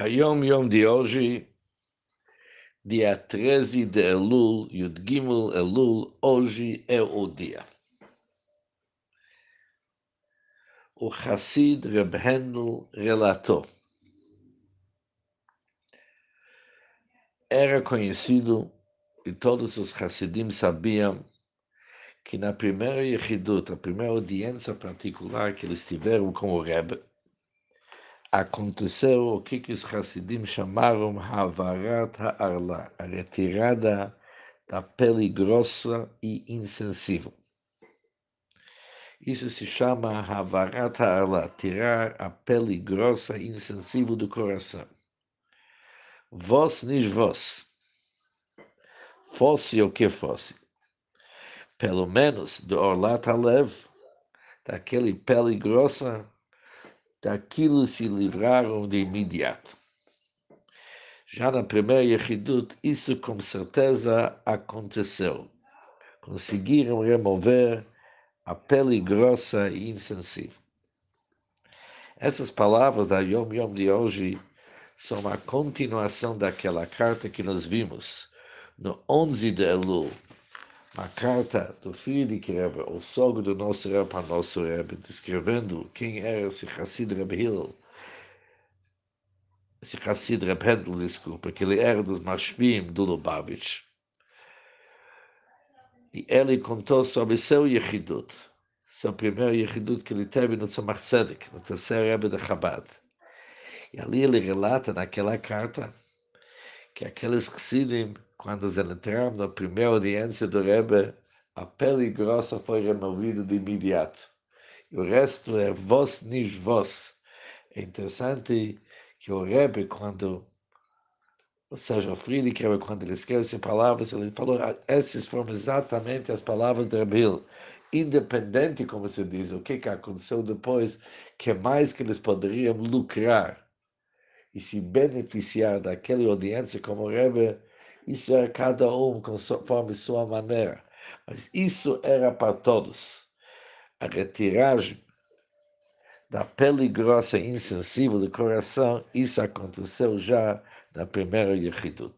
Hayom Yom de hoje, dia 13 de Elul, Yud Gimel Elul, hoje é o dia. O Hassid Reb Hendel relatou. Era conhecido, e todos os Hassidim sabiam, que na primeira Yechidut, a primeira audiência particular que eles tiveram com o Rebbe, aconteceu o que, os Hassidim chamaram Havarat Ha'arla, a retirada da pele grossa e insensível. Isso se chama Havarat Ha'arla, tirar a pele grossa e insensível do coração. Vos nis vos. Fosse o que fosse. Pelo menos do Orlat Alev, daquele pele grossa daquilo se livraram de imediato. Já na primeira Yechidut, isso com certeza aconteceu. Conseguiram remover a pele grossa e insensível. Essas palavras da Yom Yom de hoje são a continuação daquela carta que nós vimos no 11 de Elul, a carta do filho de Rebbe, o sogro do nosso Rebbe para nosso Rebbe, descrevendo quem era esse Hassid Rebbe Hillel, esse Hassid Rebbe Hendel, desculpa, que ele era dos Mashvim do Lubavitch. E ele contou sobre seu Yechidut, seu primeiro Yechidut que ele teve no Tzemach Tzedek, no terceiro Rebbe de Chabad. E ali ele relata naquela carta que aqueles Chassidim quando eles entraram na primeira audiência do Rebbe, a pele grossa foi removida de imediato. E o resto é vos nis vos. É interessante que o Rebbe, quando, o Friedrich Rebbe, quando ele essas palavras, ele falou, ah, essas foram exatamente as palavras de Rebbe Independente, como se diz, o que, que aconteceu depois, que mais que eles poderiam lucrar e se beneficiar daquela audiência como Rebbe, isso era cada um conforme sua maneira. Mas isso era para todos. A retiragem da pele grossa e insensível do coração, isso aconteceu já na primeira Yechidut.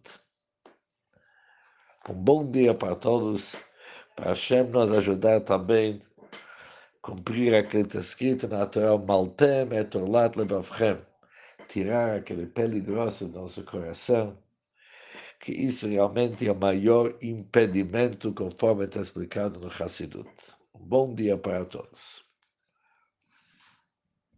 Um bom dia para todos, para Hashem nos ajudar também a cumprir aquele que está escrito na Torá, Maltem et orlat lebavchem, tirar aquele pele grossa do nosso coração, que isso realmente é o maior impedimento, conforme está explicado no Hassidut. Um bom dia para todos.